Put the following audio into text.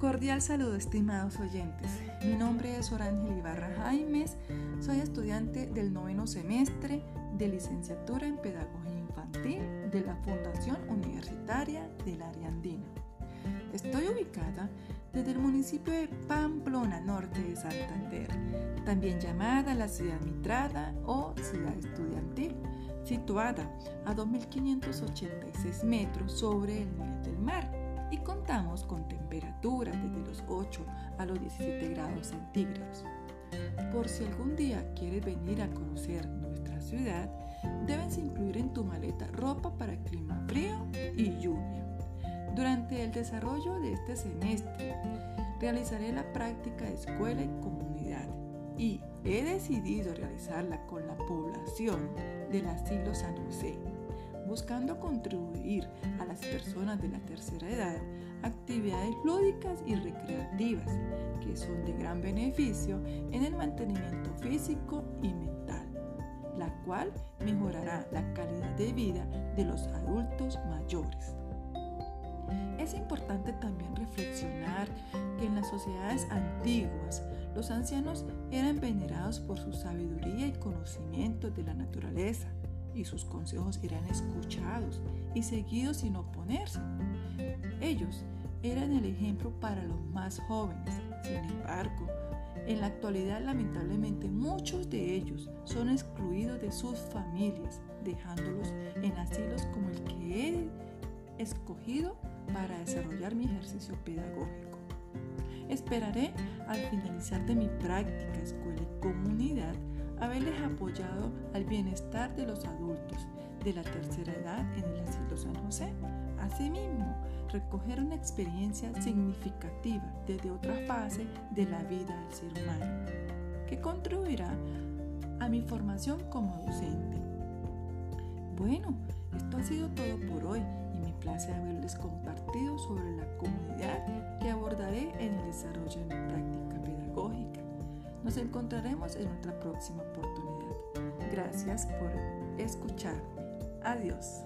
Cordial saludo, estimados oyentes. Mi nombre es Orángel Ibarra Jaimes. Soy estudiante del noveno semestre de licenciatura en Pedagogía Infantil de la Fundación Universitaria del Área Andina. Estoy ubicada desde el municipio de Pamplona, norte de Santander, también llamada la ciudad mitrada o ciudad estudiantil, situada a 2.586 metros sobre el nivel del mar y contamos con temperaturas desde los 8 a los 17 grados centígrados. Por si algún día quieres venir a conocer nuestra ciudad, debes incluir en tu maleta ropa para clima frío y lluvia. Durante el desarrollo de este semestre, realizaré la práctica de escuela y comunidad y he decidido realizarla con la población del asilo San José buscando contribuir a las personas de la tercera edad actividades lúdicas y recreativas que son de gran beneficio en el mantenimiento físico y mental, la cual mejorará la calidad de vida de los adultos mayores. Es importante también reflexionar que en las sociedades antiguas los ancianos eran venerados por su sabiduría y conocimiento de la naturaleza, y sus consejos eran escuchados y seguidos sin oponerse. Ellos eran el ejemplo para los más jóvenes. Sin embargo, en la actualidad lamentablemente muchos de ellos son excluidos de sus familias, dejándolos en asilos como el que he escogido para desarrollar mi ejercicio pedagógico. Esperaré al finalizar de mi práctica escuela y comunidad haberles apoyado al bienestar de los adultos de la tercera edad en el asilo San José. Asimismo, recoger una experiencia significativa desde otra fase de la vida del ser humano, que contribuirá a mi formación como docente. Bueno, esto ha sido todo por hoy y me place haberles compartido sobre la comunidad que abordaré en el desarrollo Nos encontraremos en otra próxima oportunidad. Gracias por escucharme. Adiós.